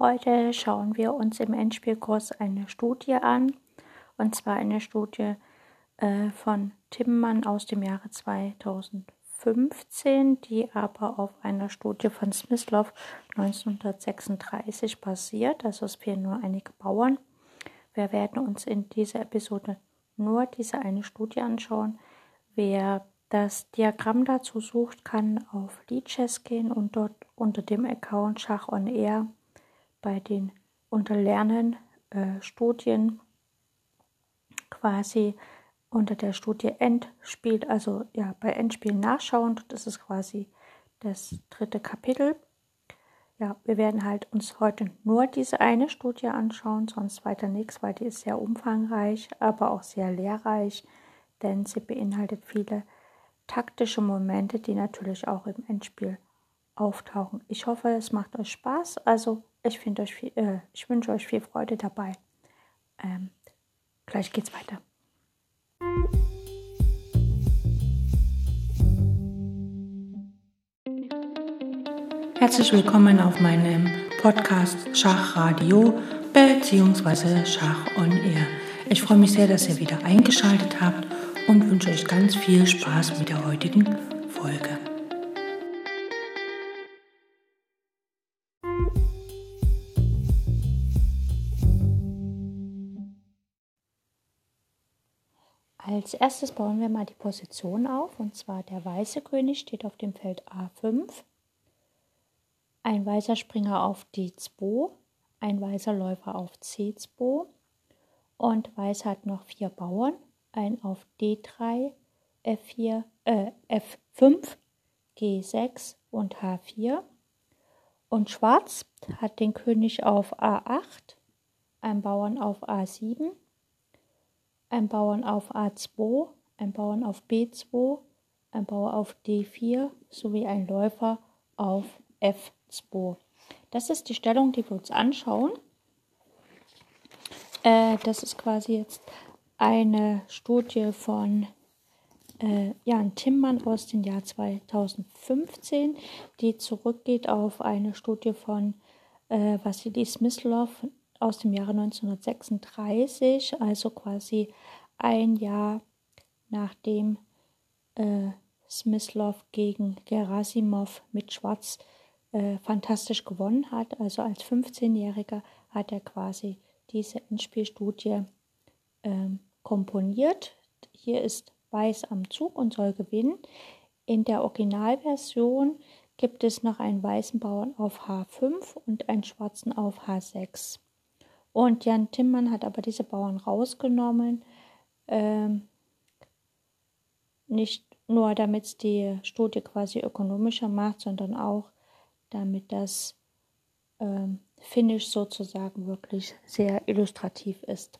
Heute schauen wir uns im Endspielkurs eine Studie an, und zwar eine Studie äh, von Timmann aus dem Jahre 2015, die aber auf einer Studie von Smyslov 1936 basiert. Also es fehlen nur einige Bauern. Wir werden uns in dieser Episode nur diese eine Studie anschauen. Wer das Diagramm dazu sucht, kann auf Lichess gehen und dort unter dem Account Schach on Air bei den unter Lernen äh, Studien quasi unter der Studie Endspiel, also ja, bei Endspiel nachschauen. Das ist quasi das dritte Kapitel. Ja, wir werden halt uns heute nur diese eine Studie anschauen, sonst weiter nichts, weil die ist sehr umfangreich, aber auch sehr lehrreich, denn sie beinhaltet viele taktische Momente, die natürlich auch im Endspiel auftauchen. Ich hoffe, es macht euch Spaß. Also ich, äh, ich wünsche euch viel Freude dabei. Ähm, gleich geht's weiter. Herzlich willkommen auf meinem Podcast Schachradio bzw. Schach on Air. Ich freue mich sehr, dass ihr wieder eingeschaltet habt und wünsche euch ganz viel Spaß mit der heutigen Folge. Als erstes bauen wir mal die Position auf und zwar der weiße König steht auf dem Feld A5, ein weißer Springer auf D2, ein weißer Läufer auf C2 und weiß hat noch vier Bauern, ein auf D3, F4, äh, F5, G6 und H4 und Schwarz hat den König auf A8, ein Bauern auf A7 ein Bauern auf A2, ein Bauern auf B2, ein Bauer auf D4 sowie ein Läufer auf F2. Das ist die Stellung, die wir uns anschauen. Äh, das ist quasi jetzt eine Studie von äh, Jan Timmann aus dem Jahr 2015, die zurückgeht auf eine Studie von äh, Wassily Smyslov aus dem Jahre 1936, also quasi ein Jahr nachdem äh, Smyslov gegen Gerasimov mit Schwarz äh, fantastisch gewonnen hat. Also als 15-Jähriger hat er quasi diese Endspielstudie äh, komponiert. Hier ist Weiß am Zug und soll gewinnen. In der Originalversion gibt es noch einen weißen Bauern auf H5 und einen schwarzen auf H6. Und Jan Timmann hat aber diese Bauern rausgenommen, ähm, nicht nur damit es die Studie quasi ökonomischer macht, sondern auch damit das ähm, Finish sozusagen wirklich sehr illustrativ ist.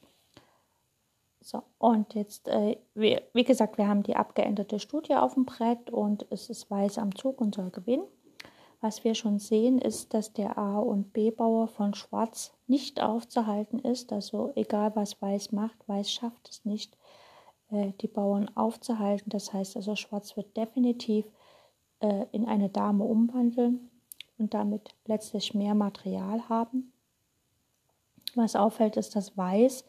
So, und jetzt, äh, wie, wie gesagt, wir haben die abgeänderte Studie auf dem Brett und es ist weiß am Zug und soll gewinnen. Was wir schon sehen, ist, dass der A- und B-Bauer von Schwarz nicht aufzuhalten ist. Also egal, was Weiß macht, Weiß schafft es nicht, äh, die Bauern aufzuhalten. Das heißt also, Schwarz wird definitiv äh, in eine Dame umwandeln und damit letztlich mehr Material haben. Was auffällt, ist, dass Weiß,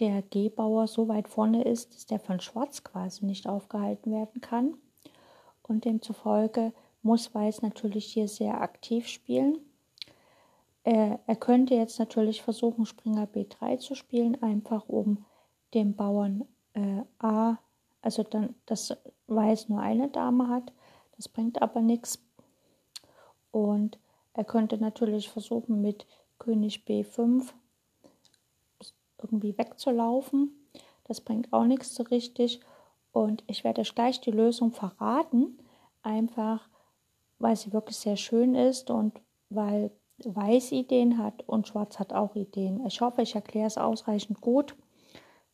der G-Bauer, so weit vorne ist, dass der von Schwarz quasi nicht aufgehalten werden kann. Und demzufolge muss Weiß natürlich hier sehr aktiv spielen. Er, er könnte jetzt natürlich versuchen, Springer B3 zu spielen, einfach um dem Bauern äh, A, also dann, dass Weiß nur eine Dame hat. Das bringt aber nichts. Und er könnte natürlich versuchen, mit König B5 irgendwie wegzulaufen. Das bringt auch nichts so richtig. Und ich werde gleich die Lösung verraten. Einfach weil sie wirklich sehr schön ist und weil Weiß Ideen hat und Schwarz hat auch Ideen. Ich hoffe, ich erkläre es ausreichend gut,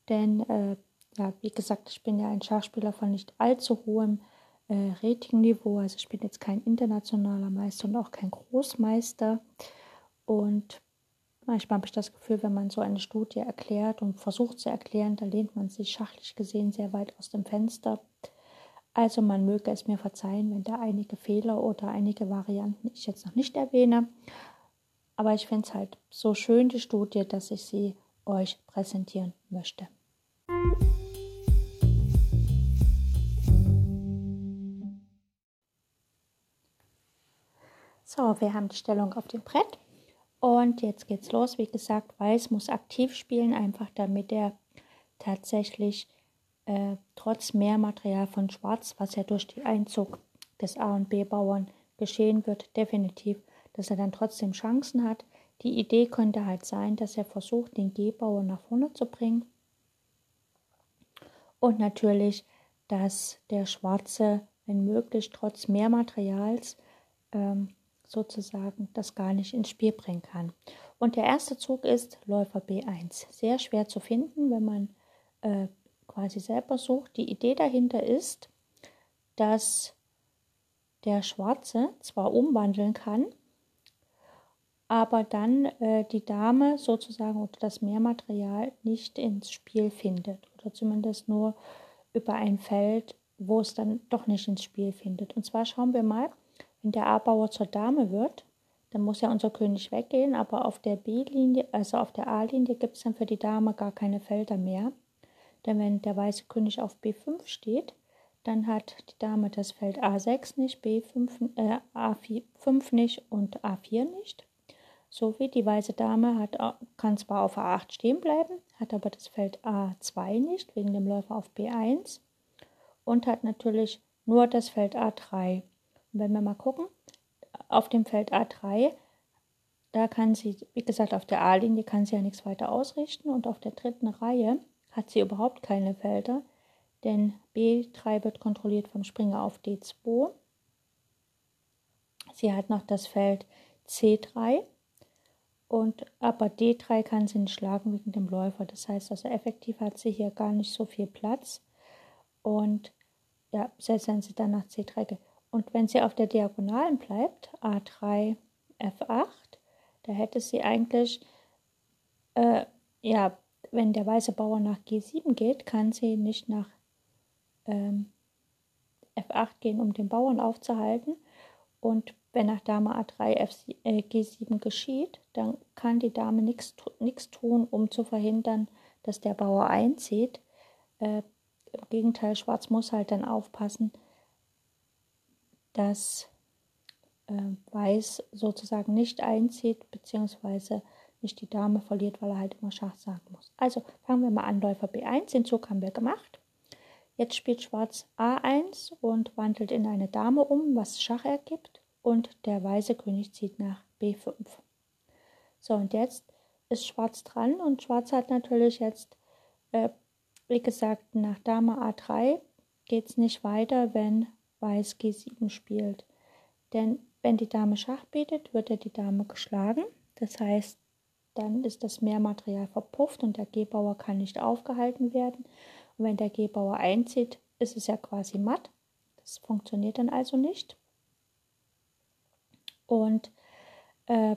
denn äh, ja, wie gesagt, ich bin ja ein Schachspieler von nicht allzu hohem äh, Ratingniveau. Also ich bin jetzt kein internationaler Meister und auch kein Großmeister. Und manchmal habe ich das Gefühl, wenn man so eine Studie erklärt und versucht zu erklären, da lehnt man sich schachlich gesehen sehr weit aus dem Fenster. Also man möge es mir verzeihen, wenn da einige Fehler oder einige Varianten ich jetzt noch nicht erwähne. aber ich finde es halt so schön, die Studie, dass ich sie euch präsentieren möchte. So, wir haben die Stellung auf dem Brett und jetzt geht's los. Wie gesagt, Weiß muss aktiv spielen, einfach damit er tatsächlich äh, trotz mehr Material von Schwarz, was ja durch den Einzug des A- und B-Bauern geschehen wird, definitiv, dass er dann trotzdem Chancen hat. Die Idee könnte halt sein, dass er versucht, den G-Bauer nach vorne zu bringen. Und natürlich, dass der Schwarze, wenn möglich, trotz mehr Materials ähm, sozusagen das gar nicht ins Spiel bringen kann. Und der erste Zug ist Läufer B1. Sehr schwer zu finden, wenn man äh, quasi selber sucht. Die Idee dahinter ist, dass der Schwarze zwar umwandeln kann, aber dann äh, die Dame sozusagen oder das Mehrmaterial nicht ins Spiel findet oder zumindest nur über ein Feld, wo es dann doch nicht ins Spiel findet. Und zwar schauen wir mal, wenn der A-Bauer zur Dame wird, dann muss ja unser König weggehen, aber auf der B-Linie, also auf der A-Linie, gibt es dann für die Dame gar keine Felder mehr. Denn wenn der weiße König auf B5 steht, dann hat die Dame das Feld A6 nicht, B5, äh, A5 nicht und A4 nicht. So wie die weiße Dame hat, kann zwar auf A8 stehen bleiben, hat aber das Feld A2 nicht, wegen dem Läufer auf B1 und hat natürlich nur das Feld A3. Und wenn wir mal gucken, auf dem Feld A3, da kann sie, wie gesagt, auf der A-Linie kann sie ja nichts weiter ausrichten und auf der dritten Reihe hat sie überhaupt keine Felder, denn B3 wird kontrolliert vom Springer auf D2. Sie hat noch das Feld C3 und aber D3 kann sie nicht schlagen wegen dem Läufer. Das heißt also effektiv hat sie hier gar nicht so viel Platz und ja, selbst wenn sie dann nach C3 geht. Und wenn sie auf der Diagonalen bleibt, A3, F8, da hätte sie eigentlich, äh, ja, wenn der weiße Bauer nach G7 geht, kann sie nicht nach ähm, F8 gehen, um den Bauern aufzuhalten. Und wenn nach Dame A3 F, äh, G7 geschieht, dann kann die Dame nichts tun, um zu verhindern, dass der Bauer einzieht. Äh, Im Gegenteil, Schwarz muss halt dann aufpassen, dass äh, Weiß sozusagen nicht einzieht, beziehungsweise nicht die Dame verliert, weil er halt immer Schach sagen muss. Also fangen wir mal an, Läufer B1, den Zug haben wir gemacht. Jetzt spielt Schwarz A1 und wandelt in eine Dame um, was Schach ergibt. Und der weiße König zieht nach B5. So, und jetzt ist Schwarz dran und Schwarz hat natürlich jetzt, äh, wie gesagt, nach Dame A3 geht es nicht weiter, wenn Weiß G7 spielt. Denn wenn die Dame Schach bietet, wird er die Dame geschlagen. Das heißt, dann ist das Mehrmaterial verpufft und der G-Bauer kann nicht aufgehalten werden. Und wenn der G-Bauer einzieht, ist es ja quasi matt. Das funktioniert dann also nicht. Und äh,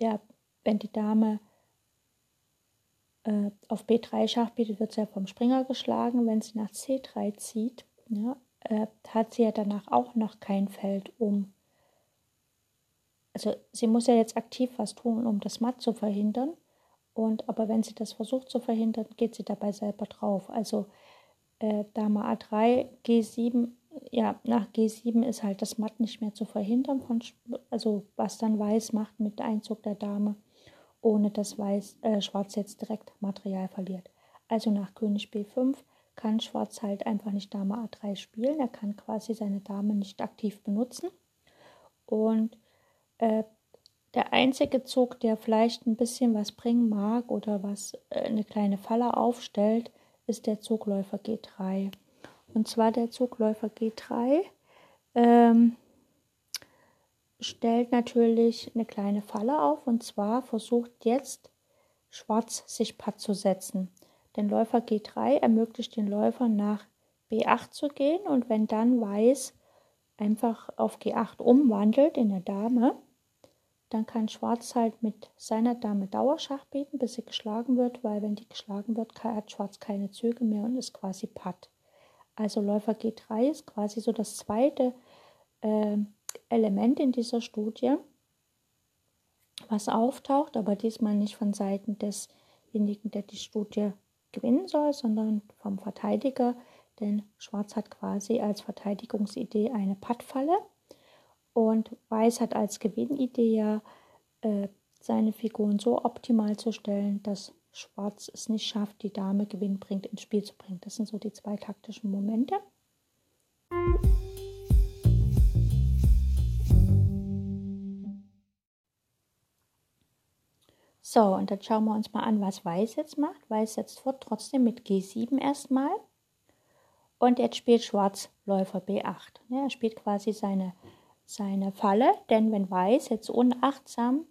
ja, wenn die Dame äh, auf B3 Schach bietet, wird sie ja vom Springer geschlagen. Wenn sie nach C3 zieht, ja, äh, hat sie ja danach auch noch kein Feld um. Also sie muss ja jetzt aktiv was tun, um das Matt zu verhindern. Und aber wenn sie das versucht zu verhindern, geht sie dabei selber drauf. Also äh, Dame A3, G7, ja, nach G7 ist halt das Matt nicht mehr zu verhindern, von, also was dann Weiß macht mit Einzug der Dame, ohne dass Weiß, äh, Schwarz jetzt direkt Material verliert. Also nach König B5 kann Schwarz halt einfach nicht Dame A3 spielen. Er kann quasi seine Dame nicht aktiv benutzen. Und äh, der einzige Zug, der vielleicht ein bisschen was bringen mag oder was äh, eine kleine Falle aufstellt, ist der Zugläufer G3. Und zwar der Zugläufer G3 ähm, stellt natürlich eine kleine Falle auf und zwar versucht jetzt Schwarz sich Patt zu setzen. Denn Läufer G3 ermöglicht den Läufern nach B8 zu gehen und wenn dann Weiß einfach auf G8 umwandelt in eine Dame, dann kann Schwarz halt mit seiner Dame Dauerschach bieten, bis sie geschlagen wird, weil wenn die geschlagen wird, hat Schwarz keine Züge mehr und ist quasi Patt. Also Läufer G3 ist quasi so das zweite äh, Element in dieser Studie, was auftaucht, aber diesmal nicht von Seiten desjenigen, der die Studie gewinnen soll, sondern vom Verteidiger, denn Schwarz hat quasi als Verteidigungsidee eine Pattfalle und Weiß hat als Gewinnidee äh, seine Figuren so optimal zu stellen, dass Schwarz es nicht schafft, die Dame gewinnbringend ins Spiel zu bringen. Das sind so die zwei taktischen Momente. So, und dann schauen wir uns mal an, was Weiß jetzt macht. Weiß setzt fort trotzdem mit G7 erstmal. Und jetzt spielt Schwarz Läufer B8. Ja, er spielt quasi seine, seine Falle, denn wenn Weiß jetzt unachtsam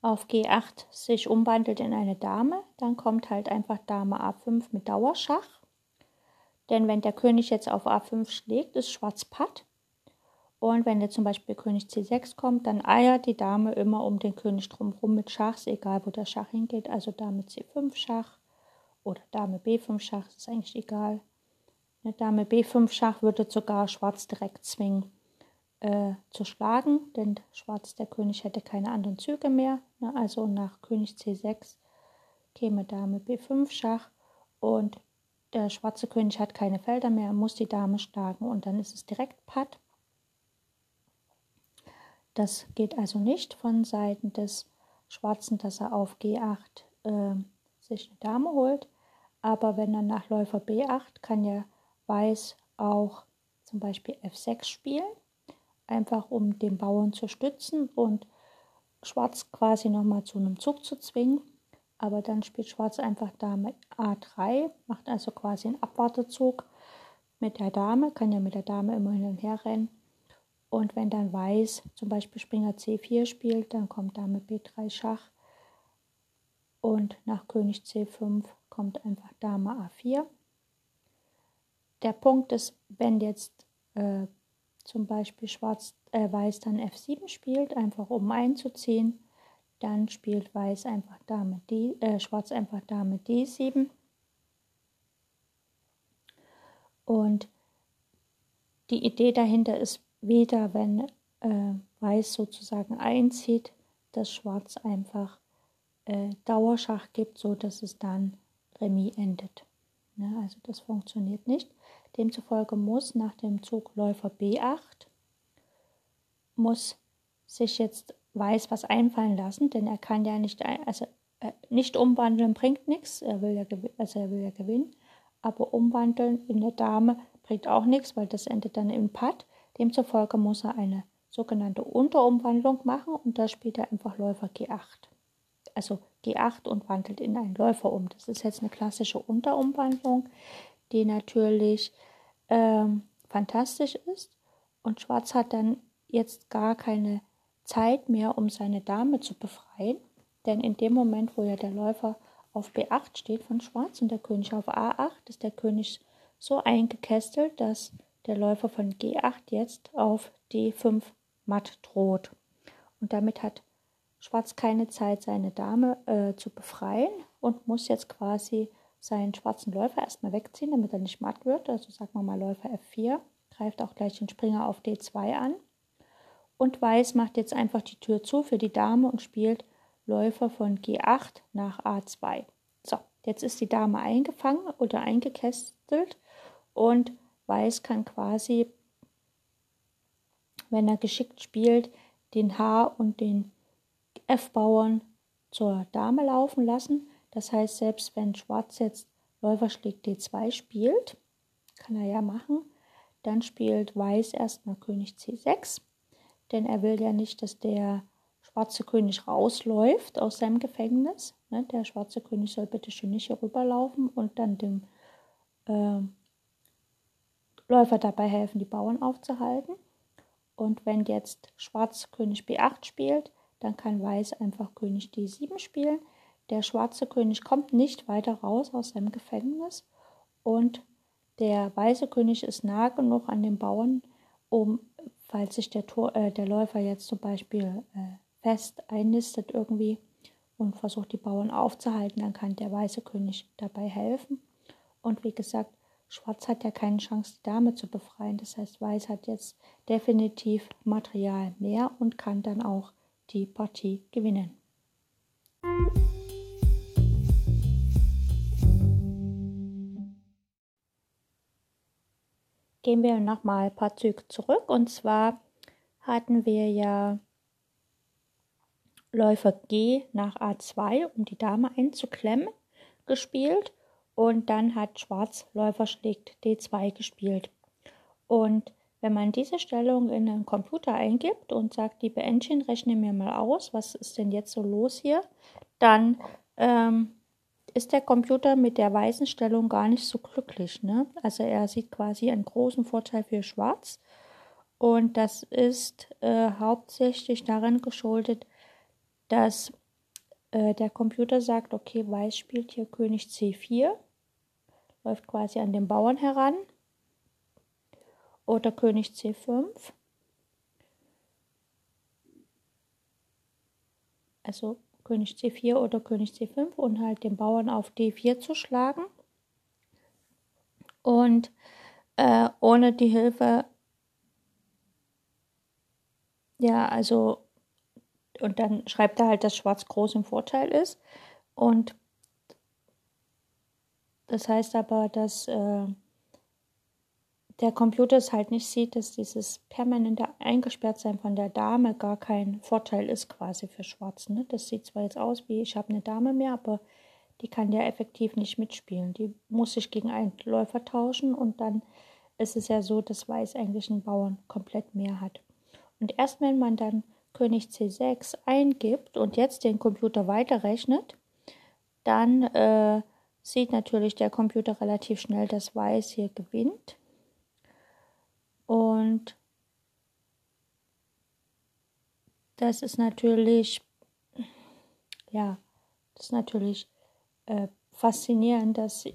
auf G8 sich umwandelt in eine Dame, dann kommt halt einfach Dame A5 mit Dauerschach. Denn wenn der König jetzt auf A5 schlägt, ist Schwarz Patt. Und wenn jetzt zum Beispiel König C6 kommt, dann eiert die Dame immer um den König drumherum mit Schachs, egal wo der Schach hingeht. Also Dame C5 Schach oder Dame B5 Schach, ist eigentlich egal. Eine Dame B5 Schach würde sogar Schwarz direkt zwingen äh, zu schlagen, denn Schwarz, der König, hätte keine anderen Züge mehr. Ne? Also nach König C6 käme Dame B5 Schach und der schwarze König hat keine Felder mehr, muss die Dame schlagen und dann ist es direkt Patt. Das geht also nicht von Seiten des Schwarzen, dass er auf G8 äh, sich eine Dame holt. Aber wenn er nach Läufer B8 kann ja Weiß auch zum Beispiel F6 spielen, einfach um den Bauern zu stützen und Schwarz quasi nochmal zu einem Zug zu zwingen. Aber dann spielt Schwarz einfach Dame A3, macht also quasi einen Abwartezug mit der Dame, kann ja mit der Dame immer hin und her rennen und wenn dann Weiß zum Beispiel Springer C4 spielt, dann kommt Dame B3 Schach. Und nach König C5 kommt einfach Dame A4. Der Punkt ist, wenn jetzt äh, zum Beispiel Schwarz, äh, Weiß dann F7 spielt, einfach um einzuziehen, dann spielt Weiß einfach Dame D, äh, Schwarz einfach Dame D7. Und die Idee dahinter ist weder wenn äh, Weiß sozusagen einzieht, dass Schwarz einfach äh, Dauerschach gibt, so dass es dann Remis endet. Ne? Also das funktioniert nicht. Demzufolge muss nach dem Zug Läufer B8 muss sich jetzt Weiß was einfallen lassen, denn er kann ja nicht, also äh, nicht umwandeln bringt nichts, er will ja, also er will ja gewinnen, aber umwandeln in eine Dame bringt auch nichts, weil das endet dann im Patt. Demzufolge muss er eine sogenannte Unterumwandlung machen und da spielt er einfach Läufer G8. Also G8 und wandelt in einen Läufer um. Das ist jetzt eine klassische Unterumwandlung, die natürlich ähm, fantastisch ist. Und Schwarz hat dann jetzt gar keine Zeit mehr, um seine Dame zu befreien. Denn in dem Moment, wo ja der Läufer auf B8 steht von Schwarz und der König auf A8, ist der König so eingekästelt, dass der Läufer von G8 jetzt auf D5 matt droht. Und damit hat Schwarz keine Zeit, seine Dame äh, zu befreien und muss jetzt quasi seinen schwarzen Läufer erstmal wegziehen, damit er nicht matt wird. Also sagen wir mal Läufer F4, greift auch gleich den Springer auf D2 an. Und Weiß macht jetzt einfach die Tür zu für die Dame und spielt Läufer von G8 nach A2. So, jetzt ist die Dame eingefangen oder eingekästelt und Weiß kann quasi, wenn er geschickt spielt, den H und den F-Bauern zur Dame laufen lassen. Das heißt, selbst wenn Schwarz jetzt Läufer schlägt D2 spielt, kann er ja machen, dann spielt Weiß erstmal König C6, denn er will ja nicht, dass der schwarze König rausläuft aus seinem Gefängnis. Ne? Der schwarze König soll bitte schön nicht hier rüberlaufen und dann dem äh, Läufer dabei helfen, die Bauern aufzuhalten. Und wenn jetzt Schwarz König B8 spielt, dann kann Weiß einfach König D7 spielen. Der schwarze König kommt nicht weiter raus aus seinem Gefängnis und der weiße König ist nah genug an den Bauern, um, falls sich der, Tor, äh, der Läufer jetzt zum Beispiel äh, fest einnistet irgendwie und versucht, die Bauern aufzuhalten, dann kann der weiße König dabei helfen. Und wie gesagt, Schwarz hat ja keine Chance, die Dame zu befreien. Das heißt, Weiß hat jetzt definitiv Material mehr und kann dann auch die Partie gewinnen. Gehen wir nochmal ein paar Züge zurück. Und zwar hatten wir ja Läufer G nach A2, um die Dame einzuklemmen, gespielt. Und dann hat Schwarz Läufer schlägt D2 gespielt. Und wenn man diese Stellung in den Computer eingibt und sagt, liebe Engine, rechne mir mal aus, was ist denn jetzt so los hier, dann ähm, ist der Computer mit der weißen Stellung gar nicht so glücklich. Ne? Also er sieht quasi einen großen Vorteil für Schwarz. Und das ist äh, hauptsächlich daran geschuldet, dass äh, der Computer sagt, okay, Weiß spielt hier König C4, läuft quasi an den Bauern heran. Oder König C5. Also König C4 oder König C5 und halt den Bauern auf D4 zu schlagen. Und äh, ohne die Hilfe, ja, also, und dann schreibt er halt, dass Schwarz groß im Vorteil ist. Und das heißt aber, dass äh, der Computer es halt nicht sieht, dass dieses permanente Eingesperrtsein von der Dame gar kein Vorteil ist quasi für Schwarz. Ne? Das sieht zwar jetzt aus wie, ich habe eine Dame mehr, aber die kann ja effektiv nicht mitspielen. Die muss sich gegen einen Läufer tauschen und dann ist es ja so, dass Weiß eigentlich einen Bauern komplett mehr hat. Und erst wenn man dann König C6 eingibt und jetzt den Computer weiterrechnet, dann äh, sieht natürlich der Computer relativ schnell, dass Weiß hier gewinnt und das ist natürlich, ja, das ist natürlich äh, faszinierend, dass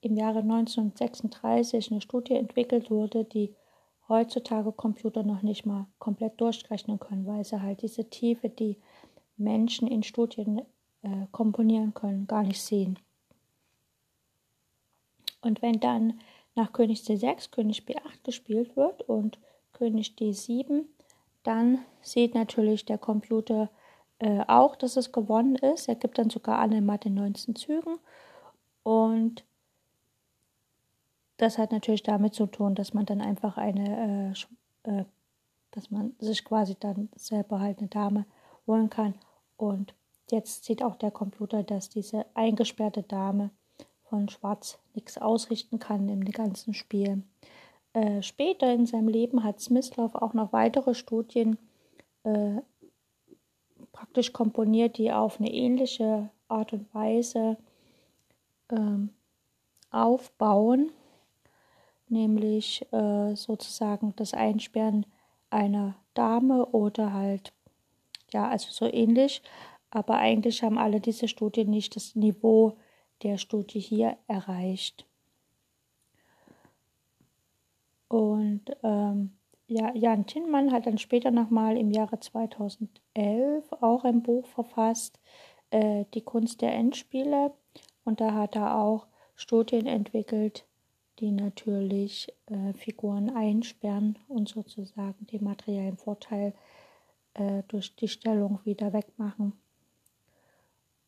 im Jahre 1936 eine Studie entwickelt wurde, die heutzutage Computer noch nicht mal komplett durchrechnen können, weil sie halt diese Tiefe, die Menschen in Studien äh, komponieren können, gar nicht sehen. Und wenn dann nach König C6 König B8 gespielt wird und König D7, dann sieht natürlich der Computer äh, auch, dass es gewonnen ist. Er gibt dann sogar an in den 19 Zügen und das hat natürlich damit zu tun, dass man dann einfach eine, äh, äh, dass man sich quasi dann selber halt eine Dame holen kann. Und jetzt sieht auch der Computer, dass diese eingesperrte Dame von Schwarz nichts ausrichten kann im ganzen Spiel. Äh, später in seinem Leben hat Smyslov auch noch weitere Studien äh, praktisch komponiert, die auf eine ähnliche Art und Weise ähm, aufbauen, nämlich äh, sozusagen das Einsperren einer Dame oder halt, ja, also so ähnlich, aber eigentlich haben alle diese Studien nicht das Niveau der Studie hier erreicht. Und ähm, ja, Jan Tinmann hat dann später nochmal im Jahre 2011 auch ein Buch verfasst, äh, Die Kunst der Endspiele. Und da hat er auch Studien entwickelt, die natürlich äh, Figuren einsperren und sozusagen den materiellen Vorteil äh, durch die Stellung wieder wegmachen.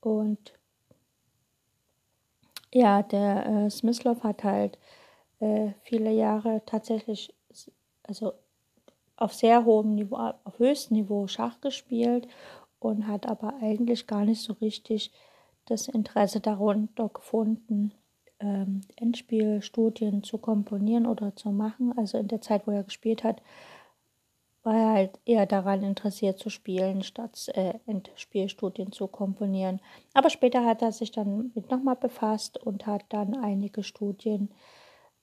Und ja, der äh, Smyslov hat halt äh, viele Jahre tatsächlich, also auf sehr hohem Niveau, auf höchstem Niveau Schach gespielt und hat aber eigentlich gar nicht so richtig das Interesse darunter gefunden, ähm, Endspielstudien zu komponieren oder zu machen. Also in der Zeit, wo er gespielt hat, war er halt eher daran interessiert zu spielen, statt äh, Endspielstudien zu komponieren. Aber später hat er sich dann mit nochmal befasst und hat dann einige Studien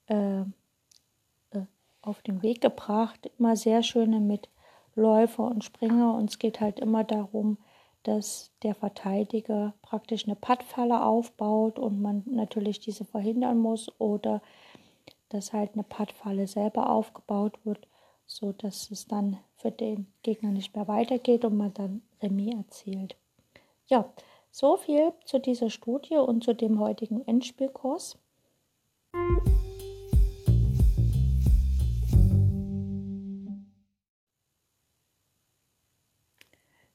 äh, äh, auf den Weg gebracht. Immer sehr schöne mit Läufer und Springer. Und es geht halt immer darum, dass der Verteidiger praktisch eine Pattfalle aufbaut und man natürlich diese verhindern muss oder dass halt eine Pattfalle selber aufgebaut wird so dass es dann für den Gegner nicht mehr weitergeht und man dann Remis erzielt. Ja, so viel zu dieser Studie und zu dem heutigen Endspielkurs.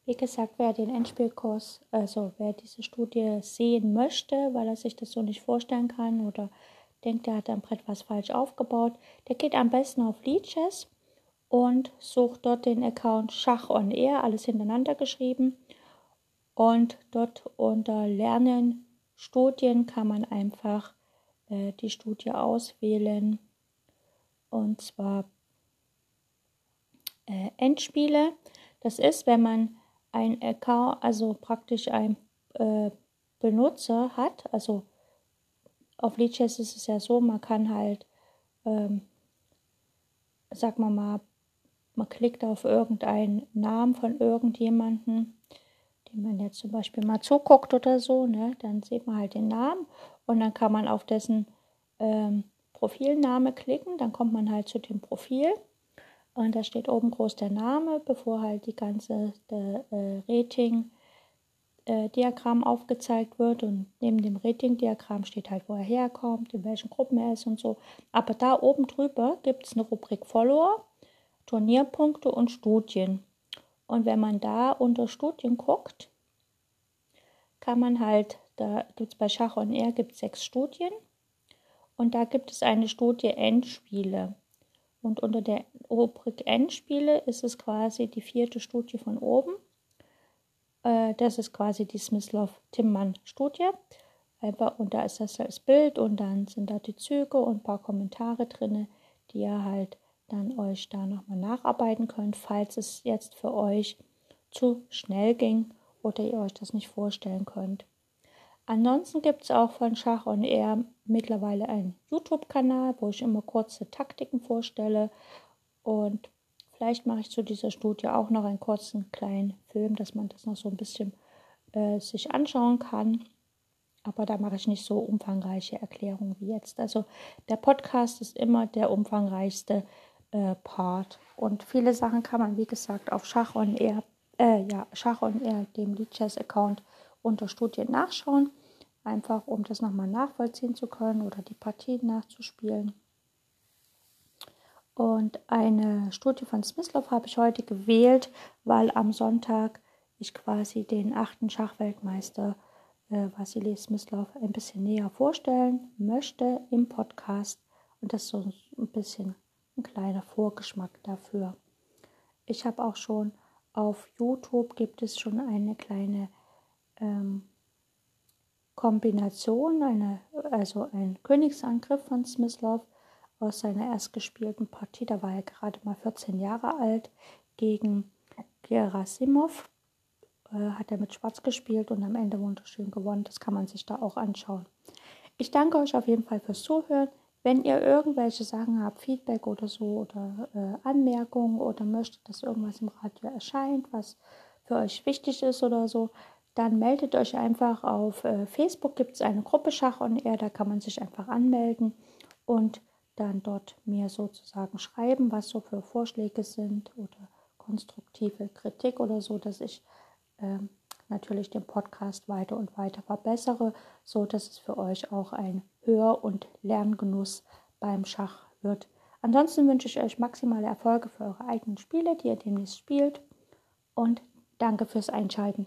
Wie gesagt, wer den Endspielkurs, also wer diese Studie sehen möchte, weil er sich das so nicht vorstellen kann oder denkt, er hat am Brett was falsch aufgebaut, der geht am besten auf Leadchess und sucht dort den Account Schach on Air, alles hintereinander geschrieben. Und dort unter Lernen Studien kann man einfach äh, die Studie auswählen. Und zwar äh, Endspiele. Das ist, wenn man ein Account, also praktisch ein äh, Benutzer hat, also auf Leadchess ist es ja so, man kann halt, ähm, sag mal mal, man klickt auf irgendeinen Namen von irgendjemanden, dem man jetzt zum Beispiel mal zuguckt oder so, ne, dann sieht man halt den Namen und dann kann man auf dessen ähm, Profilname klicken, dann kommt man halt zu dem Profil und da steht oben groß der Name, bevor halt die ganze der, äh, Rating äh, Diagramm aufgezeigt wird und neben dem Rating-Diagramm steht halt, wo er herkommt, in welchen Gruppen er ist und so. Aber da oben drüber gibt es eine Rubrik Follower, Turnierpunkte und Studien. Und wenn man da unter Studien guckt, kann man halt, da gibt es bei Schach und R gibt sechs Studien und da gibt es eine Studie Endspiele. Und unter der Rubrik Endspiele ist es quasi die vierte Studie von oben. Äh, das ist quasi die Smyslov-Timmann-Studie. Und da ist das Bild und dann sind da die Züge und ein paar Kommentare drin, die ihr halt dann euch da nochmal nacharbeiten könnt, falls es jetzt für euch zu schnell ging oder ihr euch das nicht vorstellen könnt. Ansonsten gibt es auch von Schach und Air mittlerweile einen YouTube-Kanal, wo ich immer kurze Taktiken vorstelle und Vielleicht mache ich zu dieser Studie auch noch einen kurzen kleinen Film, dass man das noch so ein bisschen äh, sich anschauen kann. Aber da mache ich nicht so umfangreiche Erklärungen wie jetzt. Also der Podcast ist immer der umfangreichste äh, Part. Und viele Sachen kann man, wie gesagt, auf Schach und Air, äh, ja, Schach und Air, dem Leadchess-Account unter Studien nachschauen. Einfach um das nochmal nachvollziehen zu können oder die Partien nachzuspielen. Und eine Studie von Smyslov habe ich heute gewählt, weil am Sonntag ich quasi den achten Schachweltmeister äh, Vasily Smyslov ein bisschen näher vorstellen möchte im Podcast. Und das so ein bisschen ein kleiner Vorgeschmack dafür. Ich habe auch schon auf YouTube gibt es schon eine kleine ähm, Kombination, eine, also ein Königsangriff von Smyslov aus seiner erst gespielten Partie, da war er gerade mal 14 Jahre alt, gegen Gerasimov. Äh, hat er mit Schwarz gespielt und am Ende wunderschön gewonnen. Das kann man sich da auch anschauen. Ich danke euch auf jeden Fall fürs Zuhören. Wenn ihr irgendwelche Sachen habt, Feedback oder so oder äh, Anmerkungen oder möchtet, dass irgendwas im Radio erscheint, was für euch wichtig ist oder so, dann meldet euch einfach auf äh, Facebook. Gibt es eine Gruppe Schach und Air, da kann man sich einfach anmelden und dann dort mir sozusagen schreiben, was so für Vorschläge sind oder konstruktive Kritik oder so, dass ich ähm, natürlich den Podcast weiter und weiter verbessere, so dass es für euch auch ein Hör- und Lerngenuss beim Schach wird. Ansonsten wünsche ich euch maximale Erfolge für eure eigenen Spiele, die ihr demnächst spielt und danke fürs Einschalten.